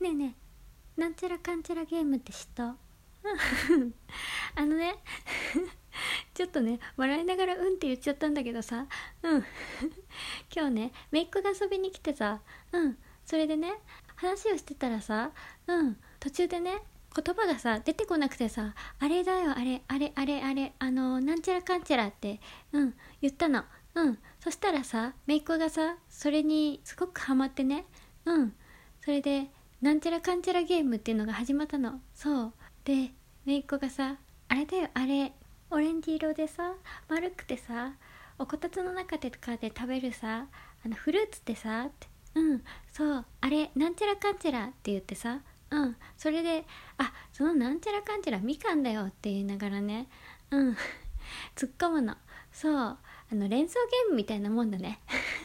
ねえねえなんちゃらかんちゃらゲームって知った？あのね ちょっとね笑いながら「うん」って言っちゃったんだけどさ。うん。今日ね姪っ子が遊びに来てさ。うん。それでね話をしてたらさ。うん。途中でね言葉がさ出てこなくてさ「あれだよあれあれあれあれあのなんちゃらかんちゃら」って。うん。言ったの。うん。そしたらさ姪っ子がさそれにすごくハマってね。うん。それでなんちゃらかんちゃらゲームっていうのが始まったの。そう。で姪っ子がさ「あれだよあれ。オレンジ色でさ丸くてさおこたつの中でとかで食べるさあのフルーツってさ」って「うんそう。あれなんちゃらかんちゃら」って言ってさ。うん。それで「あそのなんちゃらかんちゃらみかんだよ」って言いながらね。うん。突っ込むの。そう。あの連想ゲームみたいなもんだね。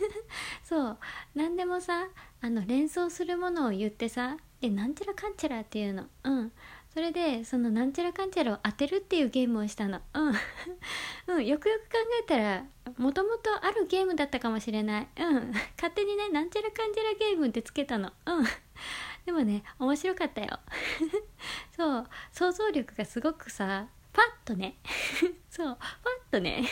そう。何でもさあの連想するものを言ってさでなんちゃらかんちゃらっていうの。うん。それでそのなんちゃらかんちゃらを当てるっていうゲームをしたの。うん、うん、よくよく考えたらもともとあるゲームだったかもしれない。うん。勝手にねなんちゃらかんちゃらゲームってつけたの。うん。でもね面白かったよ。そう。想像力がすごくさパッとね。そう。パッとね。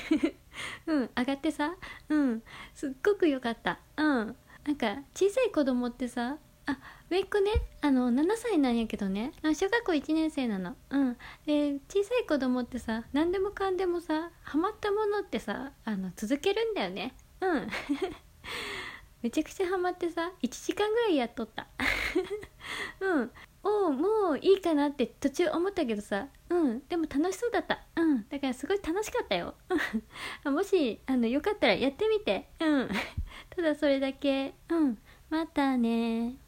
うん。上がってさ。うん。すっごく良かった。うん。なんか小さい子供ってさあ姪っ子ね。あの7歳なんやけどね。小学校1年生なの。うん。で小さい子供ってさ何でもかんでもさハマったものってさあの続けるんだよね。うん。めちゃくちゃハマってさ1時間ぐらいやっとった。うん。おうもういいかなって途中思ったけどさうん。でも楽しそうだった。うん。だからすごい楽しかったよ。もしあのよかったらやってみて。うん。だそれだけ。うん。またね